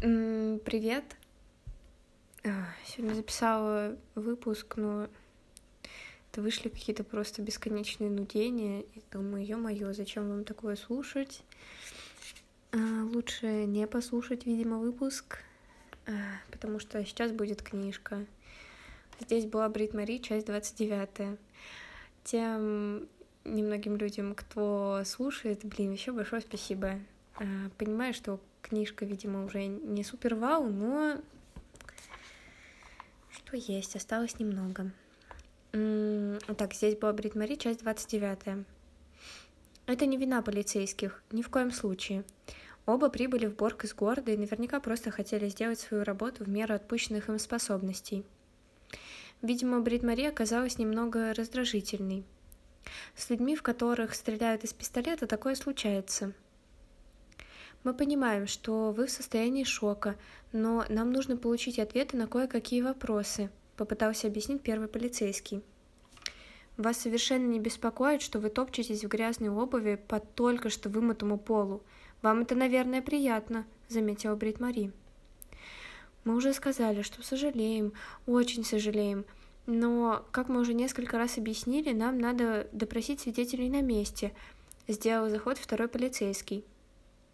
Привет. А, сегодня записала выпуск, но это вышли какие-то просто бесконечные нудения. И думаю, ё-моё, зачем вам такое слушать? А, лучше не послушать, видимо, выпуск, а, потому что сейчас будет книжка. Здесь была Брит Мари, часть 29. Тем немногим людям, кто слушает, блин, еще большое спасибо. Понимаю, что книжка, видимо, уже не супер вау, но что есть, осталось немного. Так, здесь была Брит Мари, часть 29. Это не вина полицейских, ни в коем случае. Оба прибыли в Борг из города и наверняка просто хотели сделать свою работу в меру отпущенных им способностей. Видимо, Брит Мари оказалась немного раздражительной. С людьми, в которых стреляют из пистолета, такое случается – мы понимаем, что вы в состоянии шока, но нам нужно получить ответы на кое-какие вопросы, попытался объяснить первый полицейский. Вас совершенно не беспокоит, что вы топчетесь в грязной обуви по только что вымытому полу. Вам это, наверное, приятно, заметила Брит Мари. Мы уже сказали, что сожалеем, очень сожалеем. Но, как мы уже несколько раз объяснили, нам надо допросить свидетелей на месте. Сделал заход второй полицейский.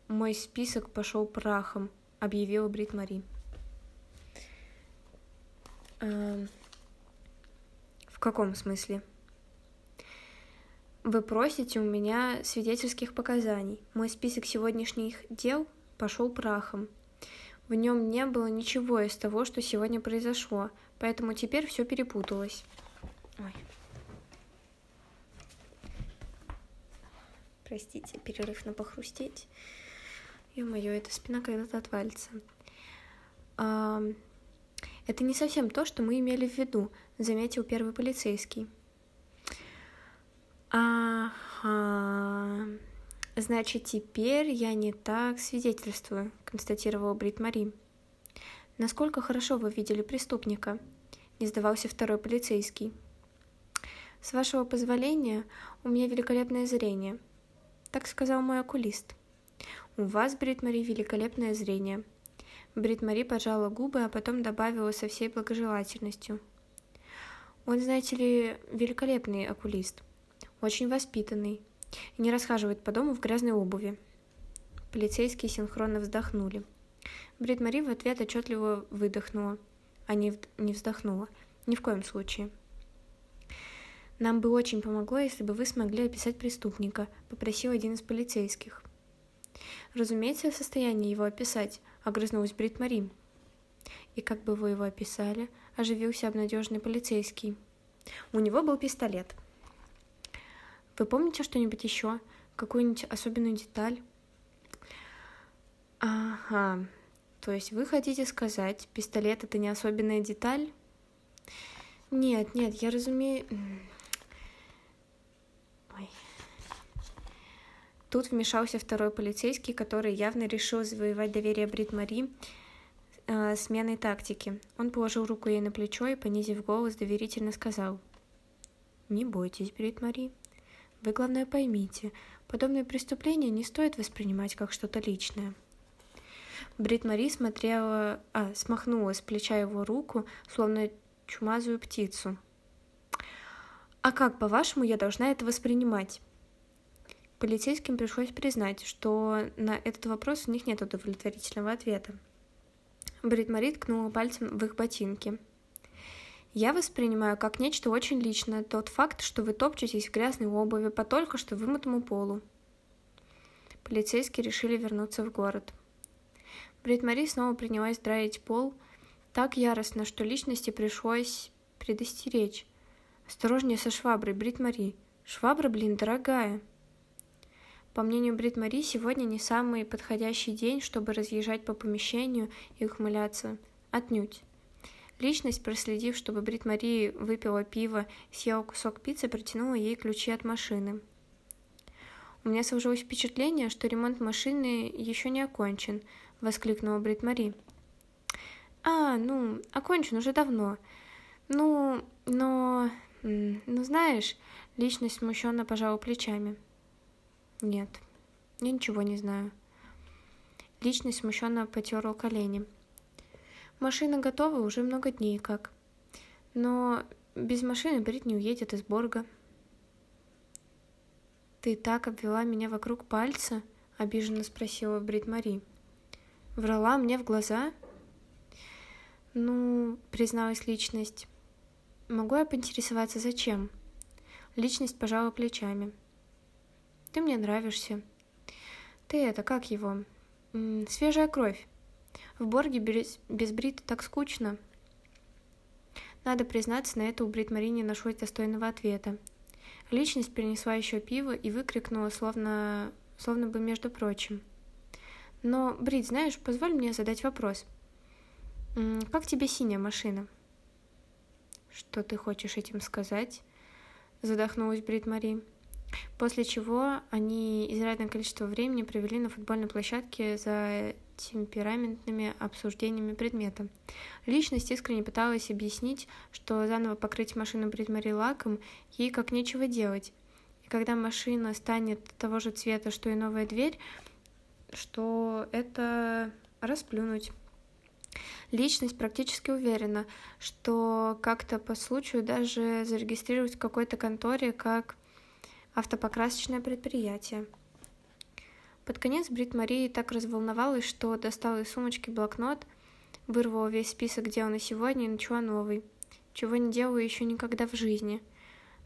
Мой список пошел прахом, объявила Брит Мари. Эм, в каком смысле? Вы просите у меня свидетельских показаний. Мой список сегодняшних дел пошел прахом. В нем не было ничего из того, что сегодня произошло, поэтому теперь все перепуталось. Ой. Простите, перерыв на похрустеть. Ё-моё, эта спина когда-то отвалится. Это не совсем то, что мы имели в виду, заметил первый полицейский. Ага. Значит, теперь я не так свидетельствую, констатировала Брит Мари. Насколько хорошо вы видели преступника? Не сдавался второй полицейский. С вашего позволения, у меня великолепное зрение. Так сказал мой окулист. «У вас, Брит Мари, великолепное зрение». Брит Мари поджала губы, а потом добавила со всей благожелательностью. «Он, знаете ли, великолепный окулист, очень воспитанный, не расхаживает по дому в грязной обуви». Полицейские синхронно вздохнули. Брит Мари в ответ отчетливо выдохнула, а не, не вздохнула. Ни в коем случае. «Нам бы очень помогло, если бы вы смогли описать преступника», — попросил один из полицейских. Разумеется, я в состоянии его описать, огрызнулась Брит Мари. И как бы вы его описали? Оживился обнадеженный полицейский. У него был пистолет. Вы помните что-нибудь еще? Какую-нибудь особенную деталь? Ага. То есть вы хотите сказать, пистолет это не особенная деталь? Нет, нет, я разумею... Тут вмешался второй полицейский, который явно решил завоевать доверие Брит Мари э, сменой тактики. Он положил руку ей на плечо и, понизив голос, доверительно сказал. «Не бойтесь, Брит Мари. Вы, главное, поймите, подобные преступления не стоит воспринимать как что-то личное». Брит Мари смотрела, а, смахнула с плеча его руку, словно чумазую птицу. «А как, по-вашему, я должна это воспринимать?» Полицейским пришлось признать, что на этот вопрос у них нет удовлетворительного ответа. Брит Мари ткнула пальцем в их ботинки. «Я воспринимаю как нечто очень личное тот факт, что вы топчетесь в грязной обуви по только что вымытому полу». Полицейские решили вернуться в город. Брит Мари снова принялась драить пол так яростно, что личности пришлось предостеречь. «Осторожнее со шваброй, Брит Мари. Швабра, блин, дорогая!» По мнению Брит Мари, сегодня не самый подходящий день, чтобы разъезжать по помещению и ухмыляться. Отнюдь. Личность, проследив, чтобы Брит Мари выпила пиво, съела кусок пиццы, протянула ей ключи от машины. «У меня сложилось впечатление, что ремонт машины еще не окончен», — воскликнула Брит Мари. «А, ну, окончен уже давно. Ну, но... Ну, знаешь...» — личность смущенно пожала плечами. Нет, я ничего не знаю. Личность смущенно потерла колени. Машина готова уже много дней как. Но без машины Брит не уедет из Борга. «Ты так обвела меня вокруг пальца?» — обиженно спросила Брит Мари. «Врала мне в глаза?» «Ну, призналась личность. Могу я поинтересоваться, зачем?» Личность пожала плечами. «Ты мне нравишься. Ты это, как его? М -м, свежая кровь. В Борге без, без Брита так скучно». Надо признаться, на это у Брит Мари не нашлось достойного ответа. Личность перенесла еще пиво и выкрикнула, словно, словно бы между прочим. «Но, Брит, знаешь, позволь мне задать вопрос. Как тебе синяя машина?» «Что ты хочешь этим сказать?» Задохнулась Брит Мари. После чего они изрядное количество времени провели на футбольной площадке за темпераментными обсуждениями предмета. Личность искренне пыталась объяснить, что заново покрыть машину Бритмари лаком ей как нечего делать. И когда машина станет того же цвета, что и новая дверь, что это расплюнуть. Личность практически уверена, что как-то по случаю даже зарегистрировать в какой-то конторе как автопокрасочное предприятие. Под конец Брит Марии так разволновалась, что достала из сумочки блокнот, вырвала весь список дел на сегодня и начала новый, чего не делала еще никогда в жизни.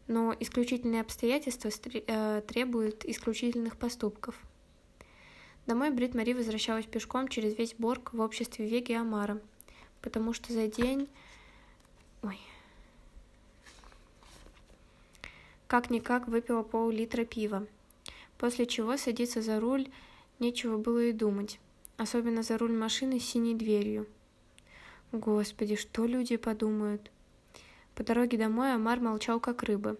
Но исключительные обстоятельства э, требуют исключительных поступков. Домой Брит Мари возвращалась пешком через весь Борг в обществе Веги Амара, потому что за день... Ой. Как-никак выпила пол-литра пива, после чего садиться за руль нечего было и думать, особенно за руль машины с синей дверью. Господи, что люди подумают? По дороге домой Амар молчал как рыба,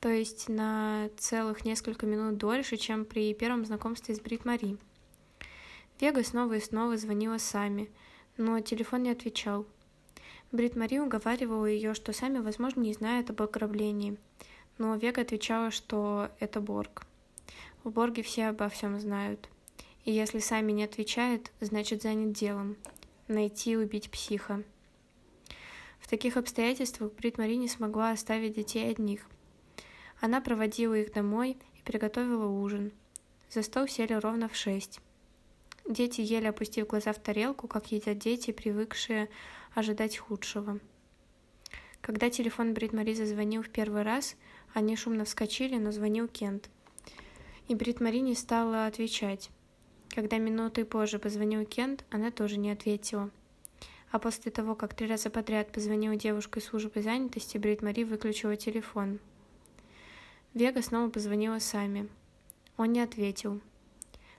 то есть на целых несколько минут дольше, чем при первом знакомстве с Брит Мари. Вега снова и снова звонила сами, но телефон не отвечал. Брит Мари уговаривала ее, что сами, возможно, не знают об ограблении, но Вега отвечала, что это Борг. В Борге все обо всем знают. И если сами не отвечают, значит занят делом. Найти и убить психа. В таких обстоятельствах Брит Мари не смогла оставить детей одних. Она проводила их домой и приготовила ужин. За стол сели ровно в шесть. Дети ели, опустив глаза в тарелку, как едят дети, привыкшие ожидать худшего. Когда телефон Брит Мари зазвонил в первый раз, они шумно вскочили, но звонил Кент – и Брит Мари не стала отвечать. Когда минуты позже позвонил Кент, она тоже не ответила. А после того, как три раза подряд позвонила девушка из службы занятости, Брит Мари выключила телефон. Вега снова позвонила сами. Он не ответил.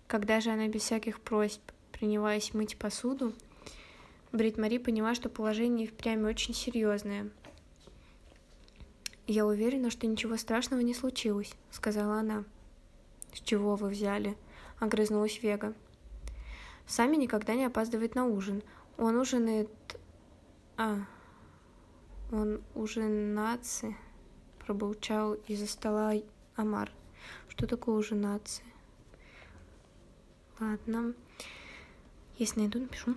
Когда же она без всяких просьб принялась мыть посуду, Брит Мари поняла, что положение впрямь очень серьезное. «Я уверена, что ничего страшного не случилось», — сказала она. «С чего вы взяли?» — огрызнулась Вега. «Сами никогда не опаздывает на ужин. Он ужинает... А, он ужинаться?» — пробурчал из-за стола Амар. «Что такое ужинаться?» «Ладно. Если найду, напишу».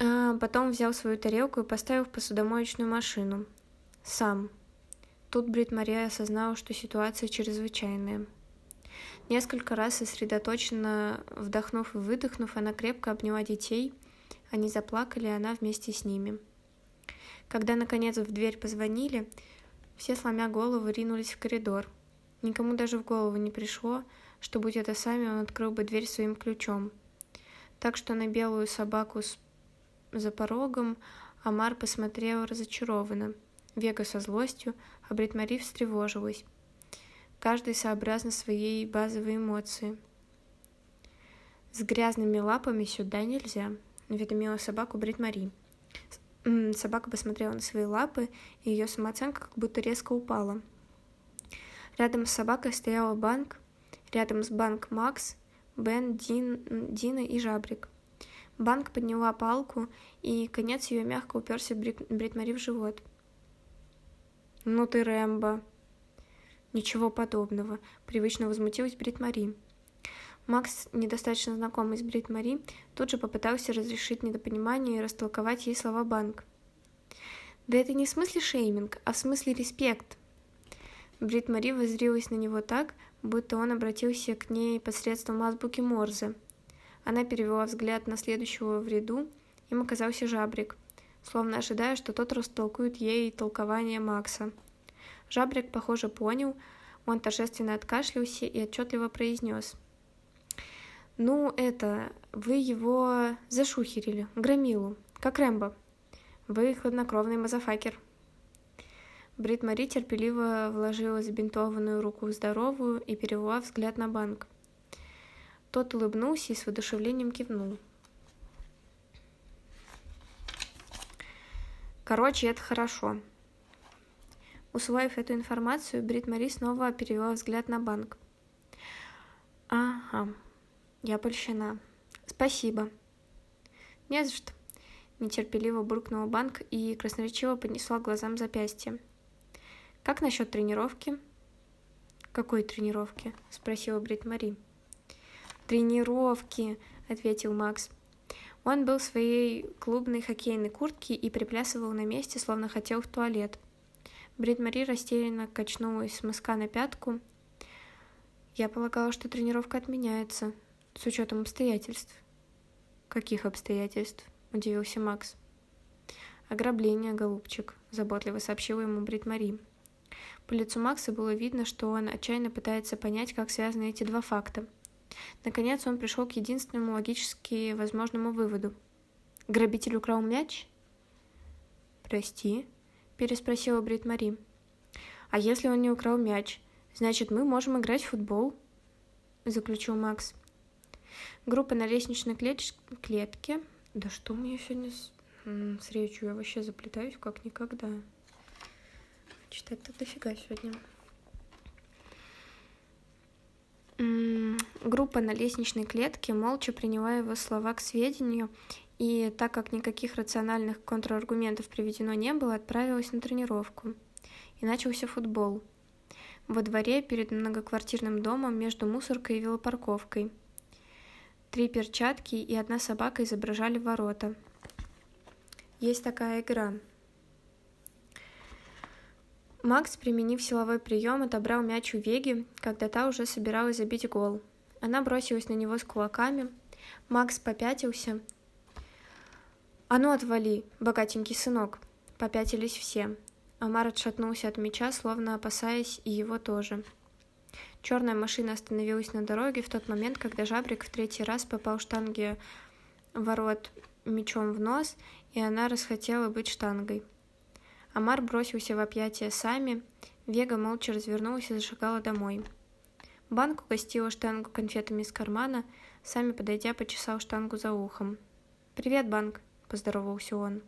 А, потом взял свою тарелку и поставил в посудомоечную машину. Сам. Тут Брит Мария осознала, что ситуация чрезвычайная. Несколько раз сосредоточенно вдохнув и выдохнув, она крепко обняла детей. Они заплакали, она вместе с ними. Когда, наконец, в дверь позвонили, все, сломя голову, ринулись в коридор. Никому даже в голову не пришло, что, будь это сами, он открыл бы дверь своим ключом. Так что на белую собаку с... за порогом Амар посмотрел разочарованно. Вега со злостью, а Бритмари встревожилась каждый сообразно своей базовой эмоции. «С грязными лапами сюда нельзя», — уведомила собаку Брит Мари. Собака посмотрела на свои лапы, и ее самооценка как будто резко упала. Рядом с собакой стояла банк, рядом с банк Макс, Бен, Дин, Дина и Жабрик. Банк подняла палку, и конец ее мягко уперся Брит, Брит Мари в живот. «Ну ты, Рэмбо!» Ничего подобного, привычно возмутилась Брит Мари. Макс, недостаточно знакомый с Брит Мари, тут же попытался разрешить недопонимание и растолковать ей слова банк. Да это не в смысле шейминг, а в смысле респект. Брит Мари воззрилась на него так, будто он обратился к ней посредством азбуки Морзе. Она перевела взгляд на следующего в ряду, им оказался жабрик, словно ожидая, что тот растолкует ей толкование Макса. Жабрик, похоже, понял, он торжественно откашлялся и отчетливо произнес – ну, это, вы его зашухерили, громилу, как Рэмбо. Вы хладнокровный мазафакер. Брит Мари терпеливо вложила забинтованную руку в здоровую и перевела взгляд на банк. Тот улыбнулся и с воодушевлением кивнул. Короче, это хорошо. Усвоив эту информацию, Брит Мари снова перевела взгляд на банк. Ага, я польщена. Спасибо. Не за что. Нетерпеливо буркнула банк и красноречиво поднесла глазам запястье. Как насчет тренировки? Какой тренировки? Спросила Брит Мари. Тренировки, ответил Макс. Он был в своей клубной хоккейной куртке и приплясывал на месте, словно хотел в туалет. Брит Мари растерянно качнулась с мыска на пятку. Я полагала, что тренировка отменяется, с учетом обстоятельств. Каких обстоятельств? Удивился Макс. Ограбление, голубчик, заботливо сообщила ему Брит Мари. По лицу Макса было видно, что он отчаянно пытается понять, как связаны эти два факта. Наконец он пришел к единственному логически возможному выводу. Грабитель украл мяч? Прости, переспросила Брит Мари. А если он не украл мяч, значит мы можем играть в футбол? Заключил Макс. Группа на лестничной клет... клетке. Да что у меня сегодня с, с речью? Я вообще заплетаюсь как никогда. Читать-то дофига сегодня. Группа на лестничной клетке молча приняла его слова к сведению, и так как никаких рациональных контраргументов приведено не было, отправилась на тренировку. И начался футбол. Во дворе перед многоквартирным домом между мусоркой и велопарковкой – Три перчатки и одна собака изображали ворота. Есть такая игра. Макс, применив силовой прием, отобрал мяч у Веги, когда та уже собиралась забить гол. Она бросилась на него с кулаками. Макс попятился. «А ну отвали, богатенький сынок!» Попятились все. Амар отшатнулся от мяча, словно опасаясь и его тоже. Черная машина остановилась на дороге в тот момент, когда жабрик в третий раз попал штанге ворот мечом в нос, и она расхотела быть штангой. Амар бросился в объятия сами, Вега молча развернулась и зашагала домой. Банк угостила штангу конфетами из кармана, сами подойдя, почесал штангу за ухом. «Привет, Банк!» – поздоровался он.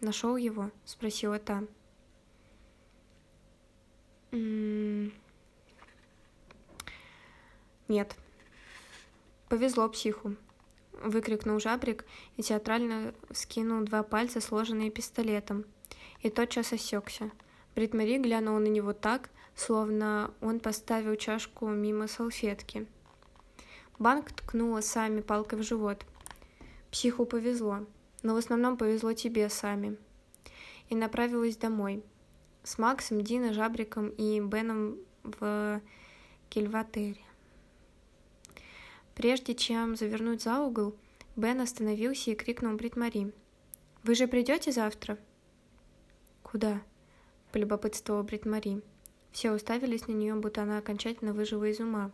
«Нашел его?» – спросила та. «М-м-м...» Нет. Повезло психу. Выкрикнул жабрик и театрально скинул два пальца, сложенные пистолетом. И тотчас осекся. Бритмари глянула на него так, словно он поставил чашку мимо салфетки. Банк ткнула сами палкой в живот. Психу повезло, но в основном повезло тебе сами. И направилась домой. С Максом, Дина, Жабриком и Беном в Кельватере. Прежде чем завернуть за угол, Бен остановился и крикнул Брит Мари. «Вы же придете завтра?» «Куда?» – полюбопытствовала Брит Мари. Все уставились на нее, будто она окончательно выжила из ума.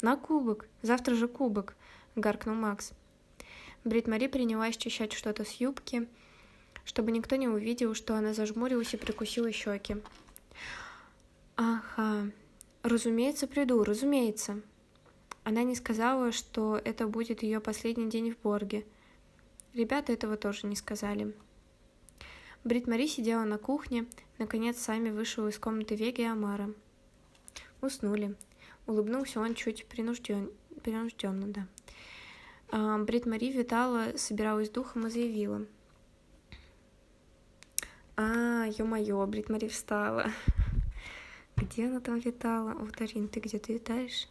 «На кубок! Завтра же кубок!» – гаркнул Макс. Брит Мари принялась чищать что-то с юбки, чтобы никто не увидел, что она зажмурилась и прикусила щеки. «Ага, разумеется, приду, разумеется!» Она не сказала, что это будет ее последний день в Борге. Ребята этого тоже не сказали. Брит Мари сидела на кухне, наконец сами вышел из комнаты Веги и Амара. Уснули. Улыбнулся он чуть принужден... принужденно, да. А, Брит Мари витала, собиралась духом и заявила. А, ё-моё, Брит Мари встала. Где она там витала? О, Тарин, ты где-то витаешь?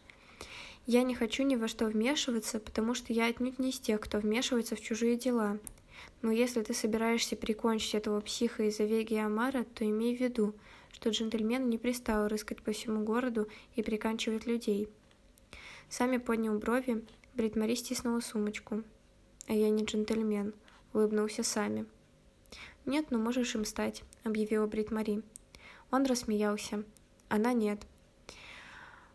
Я не хочу ни во что вмешиваться, потому что я отнюдь не из тех, кто вмешивается в чужие дела. Но если ты собираешься прикончить этого психа из-за Веги и Амара, то имей в виду, что джентльмен не пристал рыскать по всему городу и приканчивать людей. Сами поднял брови, Брит Мари стиснула сумочку. «А я не джентльмен», — улыбнулся Сами. «Нет, но можешь им стать», — объявила Брит Мари. Он рассмеялся. Она нет.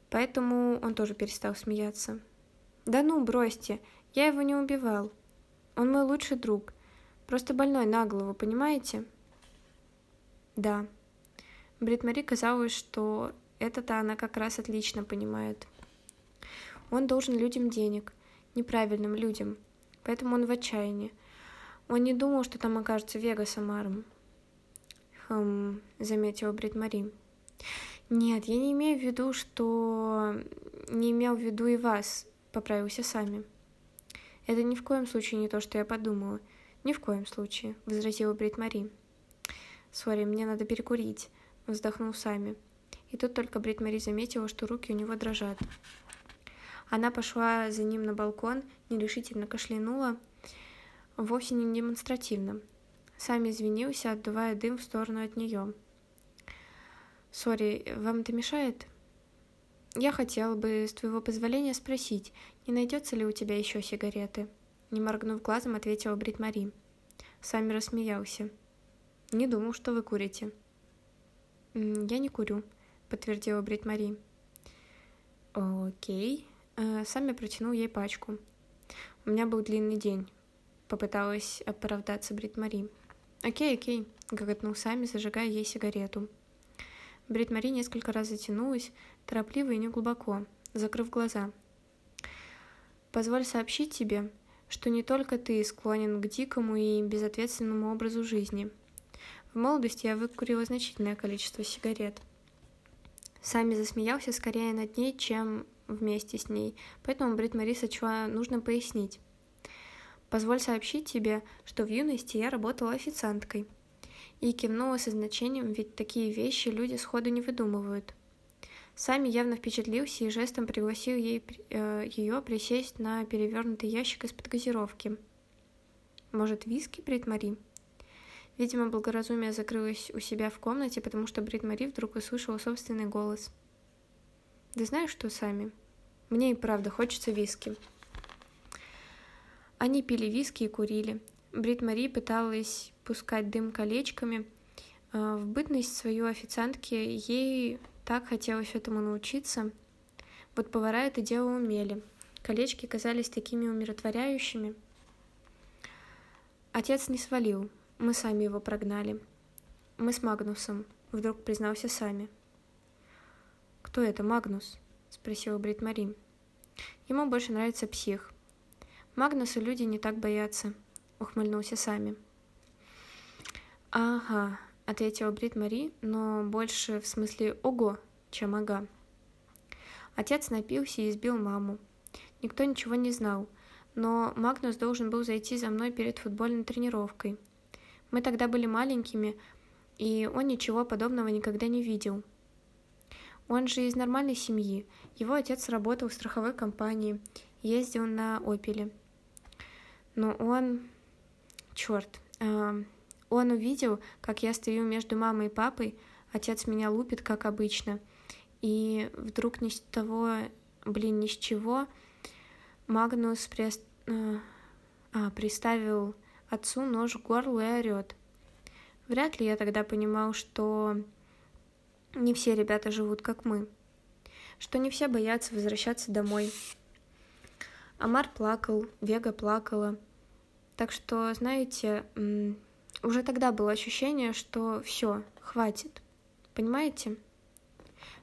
Поэтому он тоже перестал смеяться. «Да ну, бросьте, я его не убивал. Он мой лучший друг. Просто больной на голову, понимаете?» «Да». Брит Мари казалось, что это-то она как раз отлично понимает. Он должен людям денег, неправильным людям, поэтому он в отчаянии. Он не думал, что там окажется Вега с Амаром. Хм, заметила Брит Мари. Нет, я не имею в виду, что... Не имел в виду и вас, поправился сами. Это ни в коем случае не то, что я подумала. Ни в коем случае, возразила Брит Мари. Sorry, мне надо перекурить, вздохнул сами. И тут только Брит Мари заметила, что руки у него дрожат. Она пошла за ним на балкон, нерешительно кашлянула, вовсе не демонстративно. Сами извинился, отдувая дым в сторону от нее. Сори, вам это мешает? Я хотела бы, с твоего позволения, спросить, не найдется ли у тебя еще сигареты? Не моргнув глазом, ответила Брит Мари. Сами рассмеялся. Не думал, что вы курите. Я не курю, подтвердила Брит Мари. Окей. Э, Сами протянул ей пачку. У меня был длинный день. Попыталась оправдаться Брит Мари. Окей, окей, гоготнул Сами, зажигая ей сигарету. Брит Мари несколько раз затянулась, торопливо и неглубоко, закрыв глаза. «Позволь сообщить тебе, что не только ты склонен к дикому и безответственному образу жизни. В молодости я выкурила значительное количество сигарет. Сами засмеялся скорее над ней, чем вместе с ней, поэтому Брит Мари сочла нужно пояснить. «Позволь сообщить тебе, что в юности я работала официанткой» и кивнула со значением, ведь такие вещи люди сходу не выдумывают. Сами явно впечатлился и жестом пригласил ей, э, ее присесть на перевернутый ящик из-под газировки. Может, виски, Брит Мари? Видимо, благоразумие закрылось у себя в комнате, потому что Брит Мари вдруг услышала собственный голос. «Да знаешь что, Сами? Мне и правда хочется виски». Они пили виски и курили. Брит Мари пыталась пускать дым колечками. А, в бытность свою официантки ей так хотелось этому научиться. Вот повара это дело умели. Колечки казались такими умиротворяющими. Отец не свалил, мы сами его прогнали. Мы с Магнусом, вдруг признался сами. «Кто это, Магнус?» — спросила Брит Мари. Ему больше нравится псих. Магнуса люди не так боятся, ухмыльнулся сами. «Ага», — ответила Брит Мари, но больше в смысле «ого», чем «ага». Отец напился и избил маму. Никто ничего не знал, но Магнус должен был зайти за мной перед футбольной тренировкой. Мы тогда были маленькими, и он ничего подобного никогда не видел. Он же из нормальной семьи. Его отец работал в страховой компании, ездил на «Опеле». Но он... Черт, э, он увидел, как я стою между мамой и папой, отец меня лупит, как обычно, и вдруг ни с того, блин, ни с чего, Магнус прист... Э, а, приставил отцу нож к горлу и орёт. Вряд ли я тогда понимал, что не все ребята живут как мы, что не все боятся возвращаться домой. Амар плакал, Вега плакала. Так что, знаете, уже тогда было ощущение, что все, хватит. Понимаете?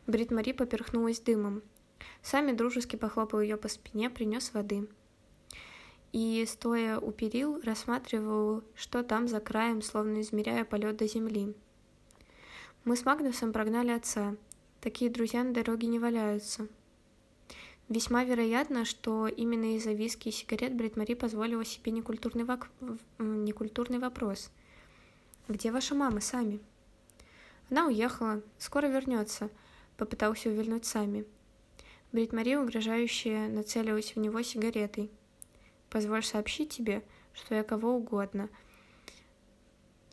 Брит Мари поперхнулась дымом. Сами дружески похлопал ее по спине, принес воды. И, стоя у перил, рассматривал, что там за краем, словно измеряя полет до земли. Мы с Магнусом прогнали отца. Такие друзья на дороге не валяются. Весьма вероятно, что именно из-за виски и сигарет Брит Мари позволила себе некультурный, вок... некультурный вопрос. «Где ваша мама, Сами?» Она уехала, скоро вернется, попытался увильнуть Сами. Брит Мари угрожающе нацелилась в него сигаретой. «Позволь сообщить тебе, что я кого угодно.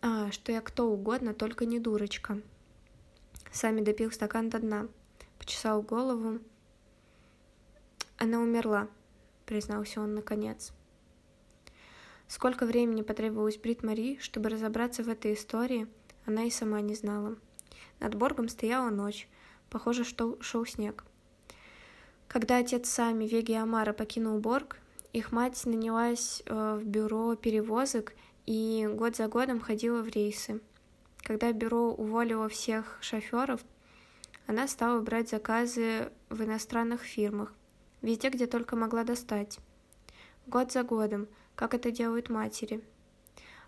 А, что я кто угодно, только не дурочка». Сами допил стакан до дна, почесал голову. «Она умерла», — признался он наконец. Сколько времени потребовалось Брит Мари, чтобы разобраться в этой истории, она и сама не знала. Над Боргом стояла ночь. Похоже, что шел снег. Когда отец сами Веги и Амара покинул Борг, их мать нанялась э, в бюро перевозок и год за годом ходила в рейсы. Когда бюро уволило всех шоферов, она стала брать заказы в иностранных фирмах, везде, где только могла достать. Год за годом, как это делают матери.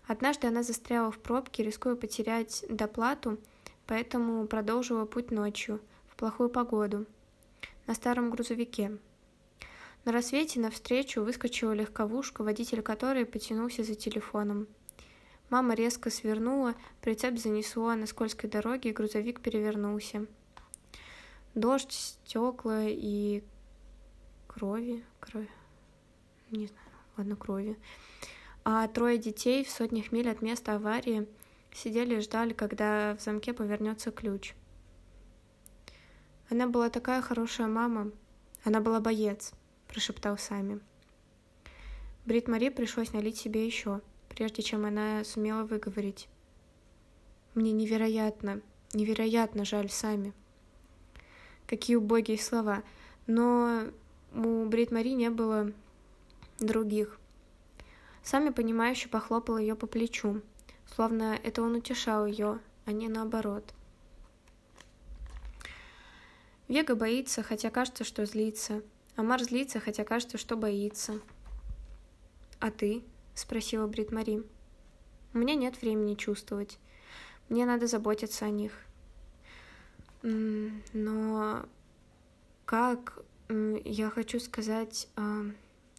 Однажды она застряла в пробке, рискуя потерять доплату, поэтому продолжила путь ночью, в плохую погоду, на старом грузовике. На рассвете навстречу выскочила легковушка, водитель которой потянулся за телефоном. Мама резко свернула, прицеп занесло на скользкой дороге, и грузовик перевернулся. Дождь, стекла и крови, крови, не знаю, ладно, крови. А трое детей в сотнях миль от места аварии сидели и ждали, когда в замке повернется ключ. Она была такая хорошая мама. Она была боец, прошептал Сами. Брит Мари пришлось налить себе еще, прежде чем она сумела выговорить. Мне невероятно, невероятно жаль Сами. Какие убогие слова. Но у Брит Мари не было других. Сами понимающе похлопал ее по плечу, словно это он утешал ее, а не наоборот. Вега боится, хотя кажется, что злится. Амар злится, хотя кажется, что боится. «А ты?» — спросила Брит Мари. «У меня нет времени чувствовать. Мне надо заботиться о них». «Но как, я хочу сказать, а,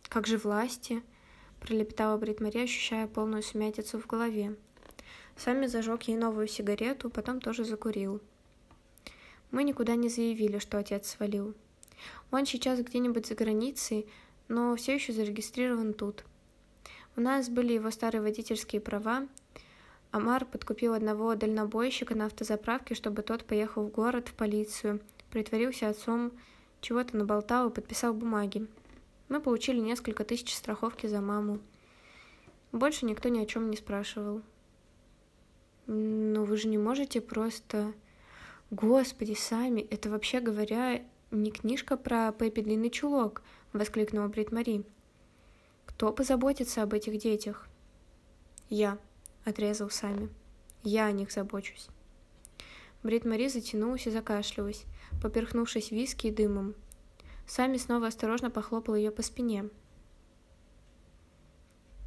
как же власти?» — пролепетала Брит Мари, ощущая полную сумятицу в голове. Сами зажег ей новую сигарету, потом тоже закурил. Мы никуда не заявили, что отец свалил. Он сейчас где-нибудь за границей, но все еще зарегистрирован тут. У нас были его старые водительские права. Амар подкупил одного дальнобойщика на автозаправке, чтобы тот поехал в город в полицию, притворился отцом, чего-то наболтал и подписал бумаги. Мы получили несколько тысяч страховки за маму. Больше никто ни о чем не спрашивал. Но вы же не можете просто... Господи, сами, это вообще говоря не книжка про Пеппи Длинный Чулок, воскликнула Брит Мари. Кто позаботится об этих детях? Я, отрезал Сами. Я о них забочусь. Брит Мари затянулась и закашлялась, поперхнувшись виски и дымом. Сами снова осторожно похлопал ее по спине.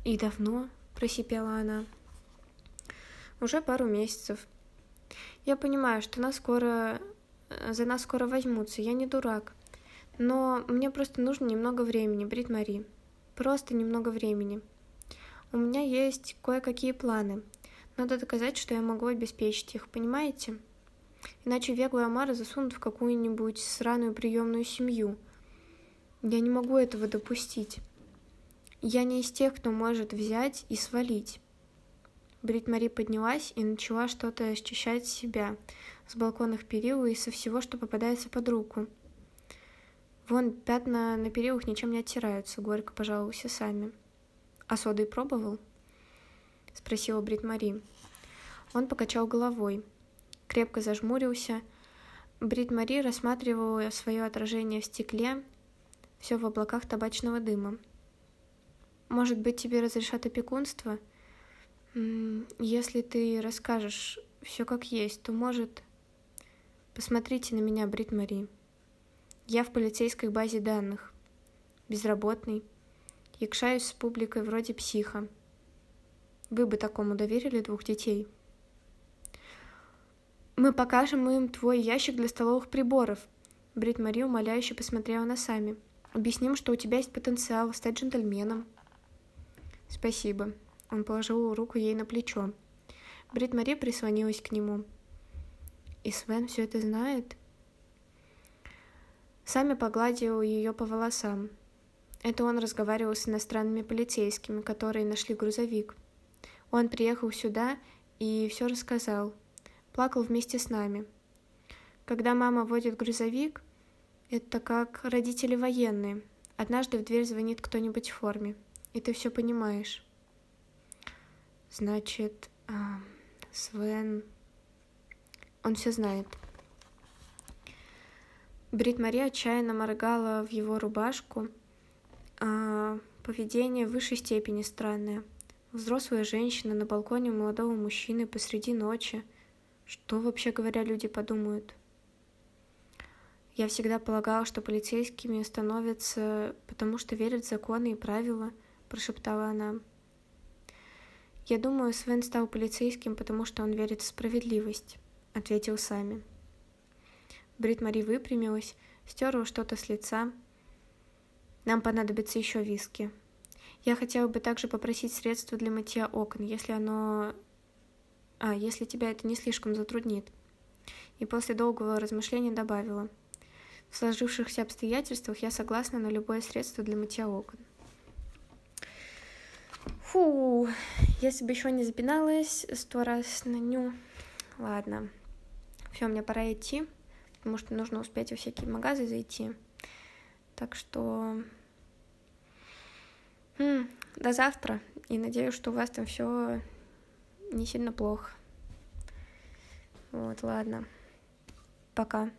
«И давно?» – просипела она. «Уже пару месяцев. Я понимаю, что нас скоро... Э, за нас скоро возьмутся, я не дурак. Но мне просто нужно немного времени, Брит Мари. Просто немного времени. У меня есть кое-какие планы. Надо доказать, что я могу обеспечить их, понимаете? Иначе Вегу и Амара засунут в какую-нибудь сраную приемную семью. Я не могу этого допустить. Я не из тех, кто может взять и свалить. Брит Мари поднялась и начала что-то счищать себя с балконных перил и со всего, что попадается под руку. Вон пятна на перилах ничем не оттираются, горько пожаловался сами. А содой пробовал? Спросила Брит Мари. Он покачал головой, крепко зажмурился. Брит Мари рассматривала свое отражение в стекле, все в облаках табачного дыма. «Может быть, тебе разрешат опекунство?» Если ты расскажешь все как есть, то может... Посмотрите на меня, Брит Мари. Я в полицейской базе данных. Безработный. Якшаюсь с публикой вроде психа. Вы бы такому доверили двух детей? Мы покажем им твой ящик для столовых приборов. Брит Мари умоляюще посмотрела на Сами. Объясним, что у тебя есть потенциал стать джентльменом. Спасибо. Он положил руку ей на плечо. Брит Мари прислонилась к нему. «И Свен все это знает?» Сами погладил ее по волосам. Это он разговаривал с иностранными полицейскими, которые нашли грузовик. Он приехал сюда и все рассказал. Плакал вместе с нами. Когда мама водит грузовик, это как родители военные. Однажды в дверь звонит кто-нибудь в форме, и ты все понимаешь. Значит, а, Свен... Он все знает. Брит Мари отчаянно моргала в его рубашку. А поведение в высшей степени странное. Взрослая женщина на балконе молодого мужчины посреди ночи. Что, вообще говоря, люди подумают? Я всегда полагала, что полицейскими становятся, потому что верят в законы и правила, прошептала она. Я думаю, Свен стал полицейским, потому что он верит в справедливость, ответил Сами. Брит Мари выпрямилась, стерла что-то с лица. Нам понадобится еще виски. Я хотела бы также попросить средства для мытья окон, если оно... А, если тебя это не слишком затруднит. И после долгого размышления добавила. В сложившихся обстоятельствах я согласна на любое средство для мытья окон. Фу, если бы еще не запиналась сто раз на ню. Ладно. Все, мне пора идти потому что нужно успеть во всякие магазы зайти. Так что м-м, до завтра. И надеюсь, что у вас там все не сильно плохо. Вот, ладно. Пока.